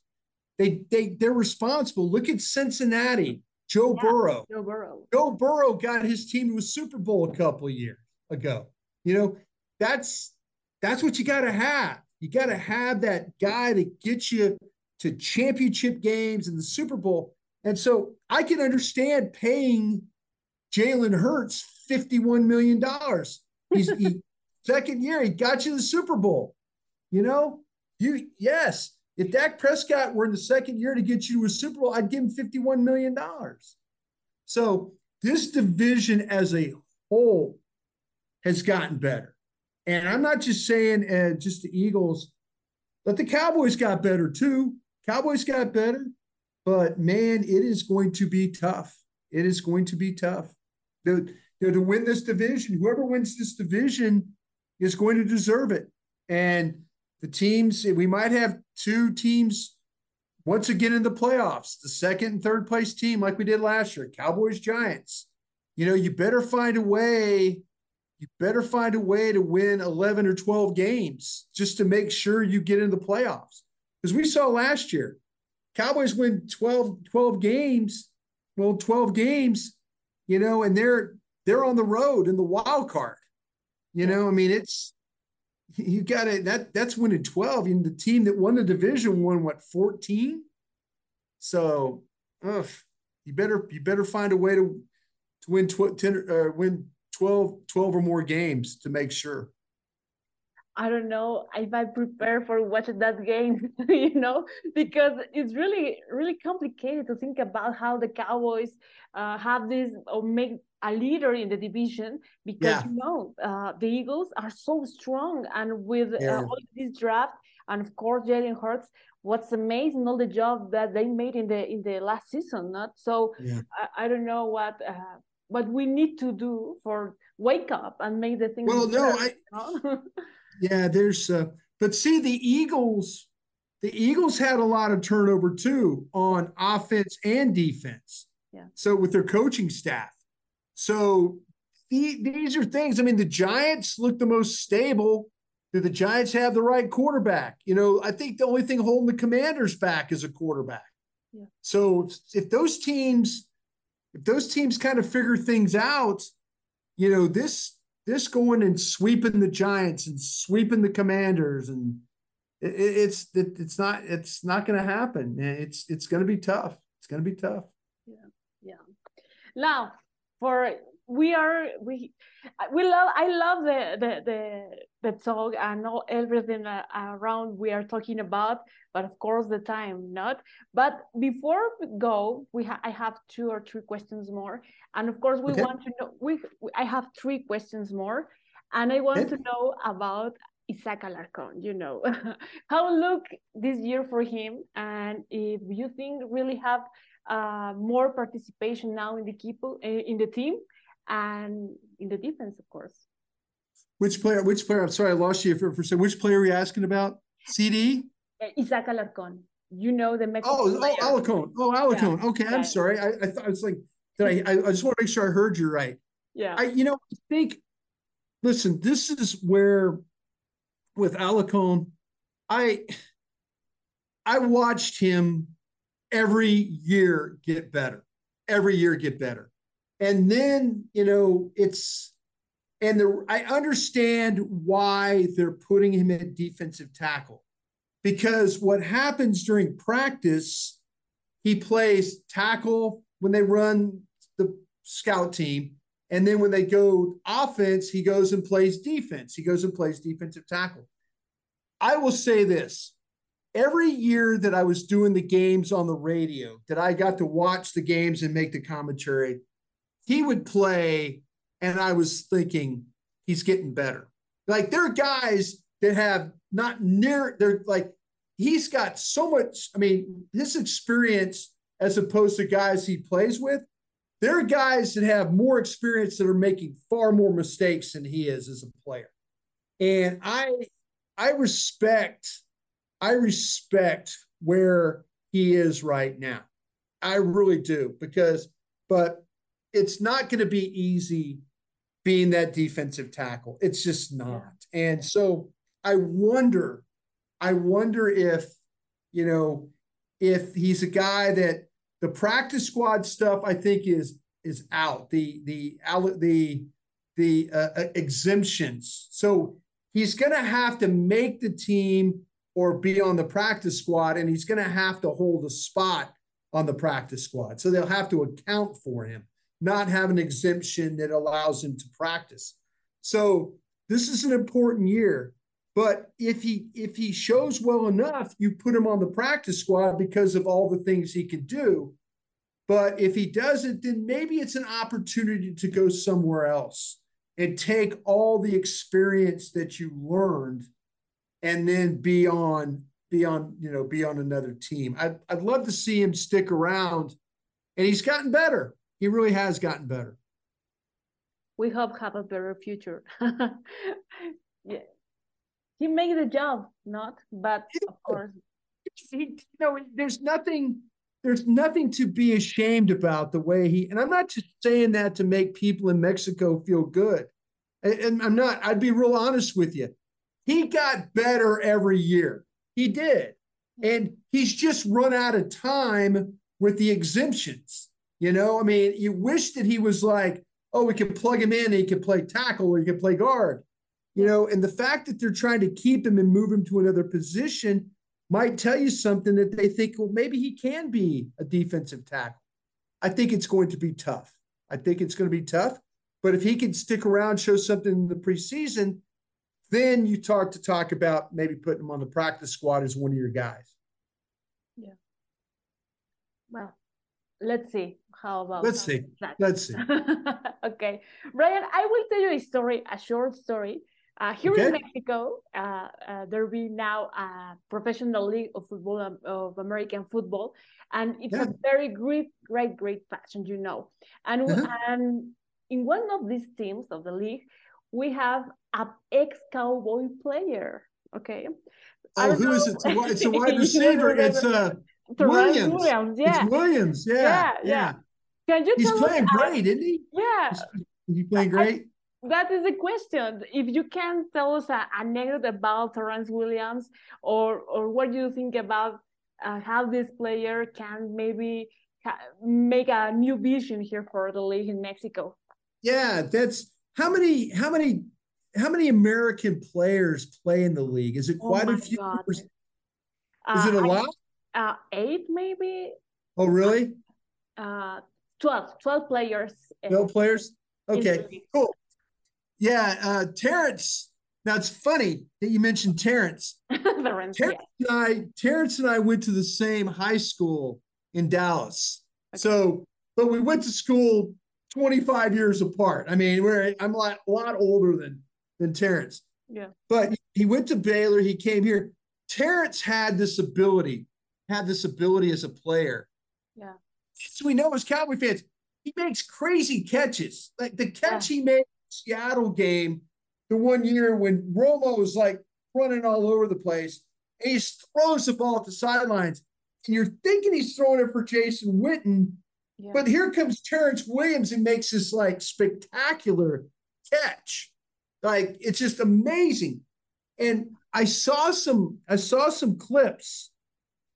they they they're responsible. Look at Cincinnati, Joe yeah, Burrow. Joe Burrow. Joe Burrow got his team to a Super Bowl a couple of years ago. You know, that's that's what you got to have. You got to have that guy to get you to championship games and the Super Bowl. And so I can understand paying Jalen Hurts $51 million. He's he, second year, he got you the Super Bowl. You know, you yes, if Dak Prescott were in the second year to get you to a Super Bowl, I'd give him $51 million. So this division as a whole has gotten better. And I'm not just saying uh, just the Eagles, but the Cowboys got better too. Cowboys got better, but man, it is going to be tough. It is going to be tough. To win this division, whoever wins this division is going to deserve it. And the teams, we might have two teams once again in the playoffs, the second and third place team, like we did last year, Cowboys, Giants. You know, you better find a way you better find a way to win 11 or 12 games just to make sure you get in the playoffs. Because we saw last year, Cowboys win 12, 12 games, well, 12 games, you know, and they're they're on the road in the wild card. You know, I mean, it's you got it. That that's winning 12. And the team that won the division won what 14. So ugh, you better you better find a way to to win tw- 10 uh, win 12, 12 or more games to make sure. I don't know if I prepare for watching that game, you know, because it's really, really complicated to think about how the Cowboys uh, have this or make a leader in the division because yeah. you know uh, the Eagles are so strong and with uh, yeah. uh, all this draft and of course Jalen Hurts, what's amazing all the job that they made in the in the last season. Not so yeah. I, I, don't know what uh, what we need to do for wake up and make the things well no i you know? yeah there's uh, but see the eagles the eagles had a lot of turnover too on offense and defense yeah so with their coaching staff so the, these are things i mean the giants look the most stable do the giants have the right quarterback you know i think the only thing holding the commanders back is a quarterback yeah. so if those teams if those teams kind of figure things out, you know, this this going and sweeping the Giants and sweeping the Commanders and it, it's it, it's not it's not going to happen. It's it's going to be tough. It's going to be tough. Yeah, yeah. Now for we are we we love i love the the the, the talk and all everything uh, around we are talking about but of course the time not. But before we go we ha- i have two or three questions more. And of course we okay. want to know we i have three questions more. And i want okay. to know about Isaac Alarcon, you know, how look this year for him, and if you think really have uh, more participation now in the people in the team, and in the defense, of course. Which player? Which player? I'm sorry, I lost you for, for saying. Which player are you asking about? CD? Uh, Isaac Alarcon. You know the Mexican oh, player. Oh, Alarcon. Oh, Alarcon. Yeah. Okay, I'm sorry. I, I thought I was like, did I, I? I just want to make sure I heard you right. Yeah. I, you know, I think. Listen, this is where, with Alarcon, I, I watched him every year get better. Every year get better and then you know it's and the I understand why they're putting him at defensive tackle because what happens during practice he plays tackle when they run the scout team And then when they go offense, he goes and plays defense. He goes and plays defensive tackle. I will say this every year that I was doing the games on the radio, that I got to watch the games and make the commentary, he would play, and I was thinking, he's getting better. Like there are guys that have not near, they're like, he's got so much. I mean, his experience as opposed to guys he plays with, there are guys that have more experience that are making far more mistakes than he is as a player. And I I respect I respect where he is right now. I really do because but it's not going to be easy being that defensive tackle. It's just not. And so I wonder I wonder if you know if he's a guy that the practice squad stuff, I think, is is out. The the the the uh, uh, exemptions. So he's going to have to make the team or be on the practice squad, and he's going to have to hold a spot on the practice squad. So they'll have to account for him, not have an exemption that allows him to practice. So this is an important year. But if he if he shows well enough, you put him on the practice squad because of all the things he can do. But if he doesn't, then maybe it's an opportunity to go somewhere else and take all the experience that you learned and then be on be on you know be on another team. I'd, I'd love to see him stick around and he's gotten better. He really has gotten better. We hope have a better future. yeah he made the job, not, but of course. He, you know, there's nothing, there's nothing to be ashamed about the way he, and I'm not just saying that to make people in Mexico feel good. And I'm not, I'd be real honest with you. He got better every year. He did. And he's just run out of time with the exemptions. You know, I mean, you wish that he was like, oh, we can plug him in and he can play tackle or he can play guard. You know, and the fact that they're trying to keep him and move him to another position might tell you something that they think, well, maybe he can be a defensive tackle. I think it's going to be tough. I think it's going to be tough. But if he can stick around, show something in the preseason, then you start to talk about maybe putting him on the practice squad as one of your guys. Yeah. Well, let's see. How about let's see. That? Let's see. okay. Bryan, I will tell you a story, a short story uh, here okay. in Mexico, uh, uh, there will be now a professional league of football um, of American football, and it's yeah. a very great, great, great passion, you know. And -huh. and in one of these teams of the league, we have a ex-cowboy player. Okay. Oh, who is it? It's a wide receiver. it's uh, Williams. Williams. Yeah. It's Williams. Yeah. Yeah. yeah. Can you? He's playing great, isn't he? Yeah. He's, playing great? that is the question. If you can tell us an anecdote about Terrance Williams, or or what do you think about uh, how this player can maybe make a new vision here for the league in Mexico? Yeah, that's how many how many how many American players play in the league? Is it oh quite oh a few? God. Is uh, it a lot? Uh, eight maybe. Oh really? Uh, 12, 12 players. 12 players? Okay, cool. Yeah, uh, Terrance. Now it's funny that you mentioned Terrance. Terrance, yeah. and I, Terrance and I went to the same high school in Dallas. Okay. So, but we went to school 25 years apart. I mean, we're I'm a lot, a lot older than than Terrance. Yeah. But he went to Baylor. He came here. Terrance had this ability, had this ability as a player. Yeah. So we know as Cowboy fans, he makes crazy catches. Like the catch yeah. he made Seattle game, the one year when Romo was like running all over the place, and he throws the ball at the sidelines, and you're thinking he's throwing it for Jason Witten, yeah. but here comes Terrance Williams and makes this like spectacular catch. Like it's just amazing. And I saw some, I saw some clips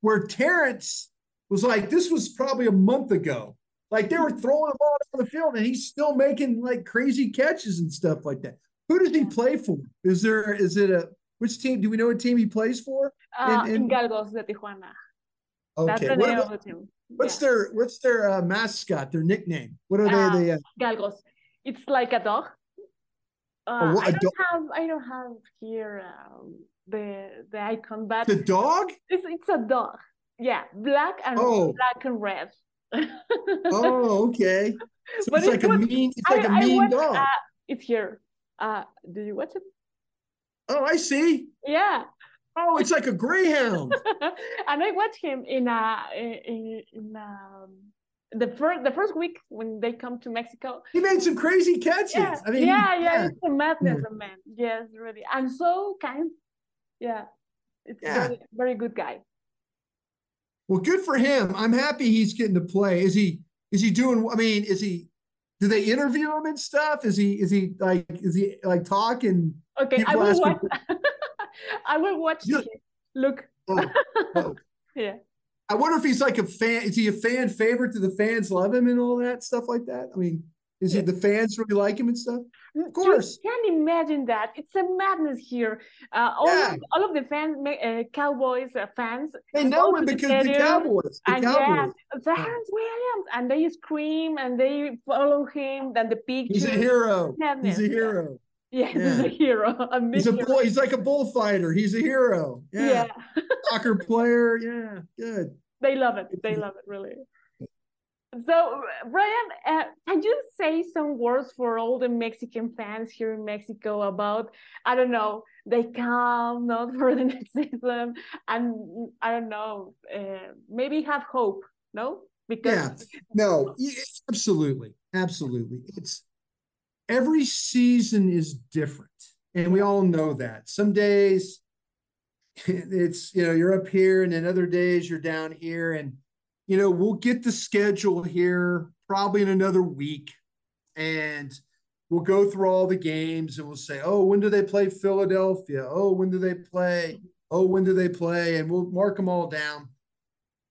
where Terrence was like, this was probably a month ago. Like they were throwing the ball down the field, and he's still making like crazy catches and stuff like that. Who does he play for? Is there is it a which team? Do we know what team he plays for? Uh, in, in... Galgos de Tijuana. Okay. That's the name what, of the team. What's yeah. their what's their uh, mascot? Their nickname? What are uh, they? they uh... Galgos. It's like a dog. Uh, oh, I don't dog? have I don't have here um, the the icon, but the dog. It's it's a dog. Yeah, black and oh. black and red. oh, okay. So but it's, like a mean. It's like I, a mean watched, dog. Uh, it's here. Uh, do you watch it? Oh, I see. Yeah. Oh, it's like a greyhound. and I watched him in a in, in um, the first the first week when they come to Mexico. He made some crazy catches. Yeah, I mean, yeah, yeah, yeah. it's a madness, yeah. man. Yes, really, and so kind. Yeah, it's yeah. very very good guy. Well, good for him. I'm happy he's getting to play. Is he? Is he doing? I mean, is he? Do they interview him and stuff? Is he? Is he like? Is he like talking? Okay, I will watch. I will watch. You, Look. Oh, oh. yeah. I wonder if he's like a fan. Is he a fan favorite? Do the fans love him and all that stuff like that? I mean, is yeah. he the fans really like him and stuff? Of course. You can imagine that. It's a madness here. Uh, all, yeah. of, all of the fans, uh, Cowboys uh, fans, they know him because the, the Cowboys. The and Cowboys. yeah, Williams, and they scream and they follow him. Then the picture. He's a hero. Madness. He's a hero. Yeah, yeah. he's a hero. A he's a boy. He's like a bullfighter. He's a hero. Yeah. yeah. Soccer player. Yeah. Good. They love it. They love it really. So, Bryan, uh, can you say some words for all the Mexican fans here in Mexico about, I don't know, they come not for the next season, and I don't know, uh, maybe have hope, no? Because yeah, no, absolutely, absolutely. It's every season is different, and we all know that. Some days it's you know you're up here, and then other days you're down here, and you know, we'll get the schedule here probably in another week and we'll go through all the games and we'll say, oh, when do they play Philadelphia? Oh, when do they play? Oh, when do they play? And we'll mark them all down.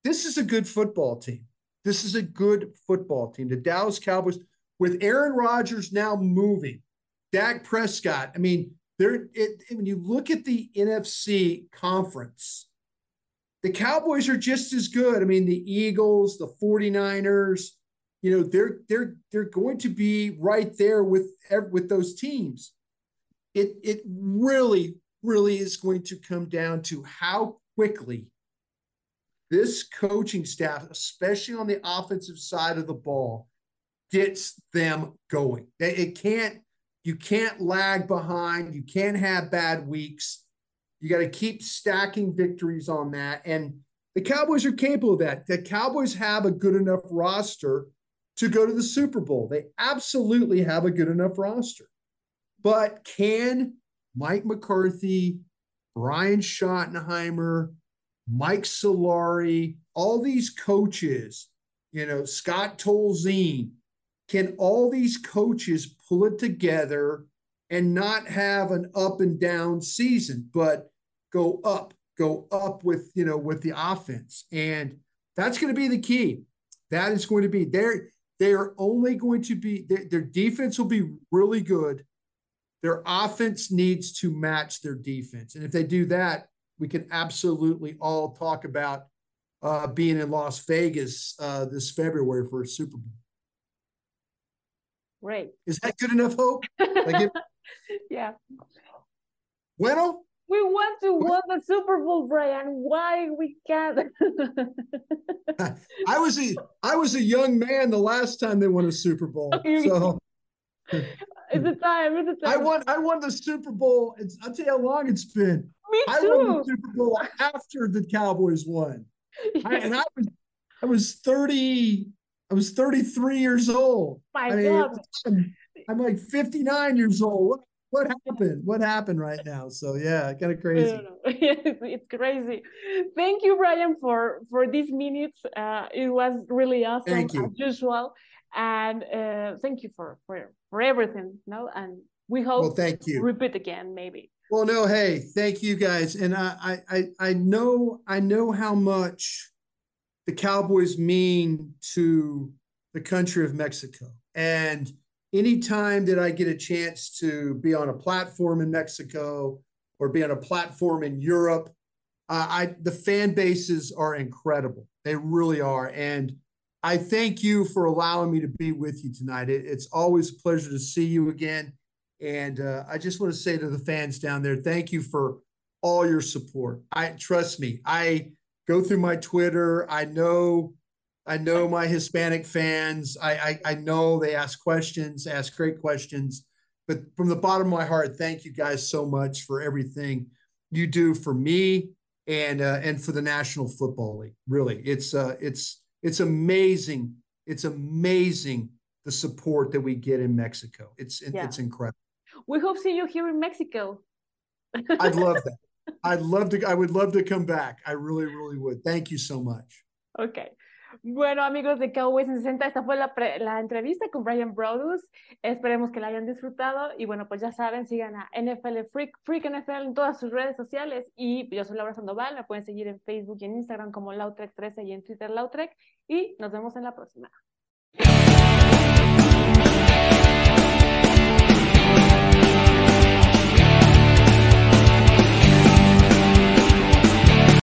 This is a good football team. This is a good football team. The Dallas Cowboys, with Aaron Rodgers now moving, Dak Prescott. I mean, there. It, When you look at the NFC conference, the Cowboys are just as good. I mean, the Eagles, the 49ers, you know, they're they're they're going to be right there with with those teams. It it really really is going to come down to how quickly this coaching staff, especially on the offensive side of the ball, gets them going. It can't you can't lag behind. You can't have bad weeks. You got to keep stacking victories on that. And the Cowboys are capable of that. The Cowboys have a good enough roster to go to the Super Bowl. They absolutely have a good enough roster. But can Mike McCarthy, Brian Schottenheimer, Mike Solari, all these coaches, you know, Scott Tolzien, can all these coaches pull it together and not have an up and down season? But go up, go up with, you know, with the offense. And that's going to be the key. That is going to be there. They're only going to be their, their defense will be really good. Their offense needs to match their defense. And if they do that, we can absolutely all talk about uh, being in Las Vegas uh, this February for a Super Bowl. Right. Is that good enough hope? Like yeah. Bueno, we want to win the Super Bowl, Bryan. Why we can't? I was a I was a young man the last time they won a Super Bowl. Oh, so it's a time. It's a time. I won. I won the Super Bowl. It's, I'll tell you how long it's been. Me too. I won the Super Bowl after the Cowboys won, yes. I, and I was I was thirty. I was thirty three years old. My I mean. I'm, I'm like fifty nine years old what happened? What happened right now? So yeah, kind of crazy. it's crazy. Thank you, Bryan, for for these minutes. Uh, it was really awesome thank you. as usual, and uh, thank you for for for everything. No, and we hope. Well, thank you. Repeat again, maybe. Well, no, hey, thank you guys, and I I I know I know how much the Cowboys mean to the country of Mexico, and anytime that I get a chance to be on a platform in Mexico or be on a platform in Europe, uh, I the fan bases are incredible. They really are, and I thank you for allowing me to be with you tonight. It, it's always a pleasure to see you again. And uh, I just want to say to the fans down there, thank you for all your support. I trust me. I go through my Twitter. I know, I know my Hispanic fans. I, I, I know they ask questions, ask great questions. But from the bottom of my heart, thank you guys so much for everything you do for me and uh, and for the National Football League. Really, it's uh, it's it's amazing. It's amazing the support that we get in Mexico. It's yeah. it's incredible. We hope see you here in Mexico. I'd love that. I'd love to. I would love to come back. I really, really would. Thank you so much. Okay. Bueno, amigos de Cowboys en 60, esta fue la, la entrevista con Brian Brodus. Esperemos que la hayan disfrutado. Y bueno, pues ya saben, sigan a NFL Freak, Freak NFL en todas sus redes sociales. Y yo soy Laura Sandoval. Me pueden seguir en Facebook y en Instagram como Lautrec13 y en Twitter Lautrec. Y nos vemos en la próxima.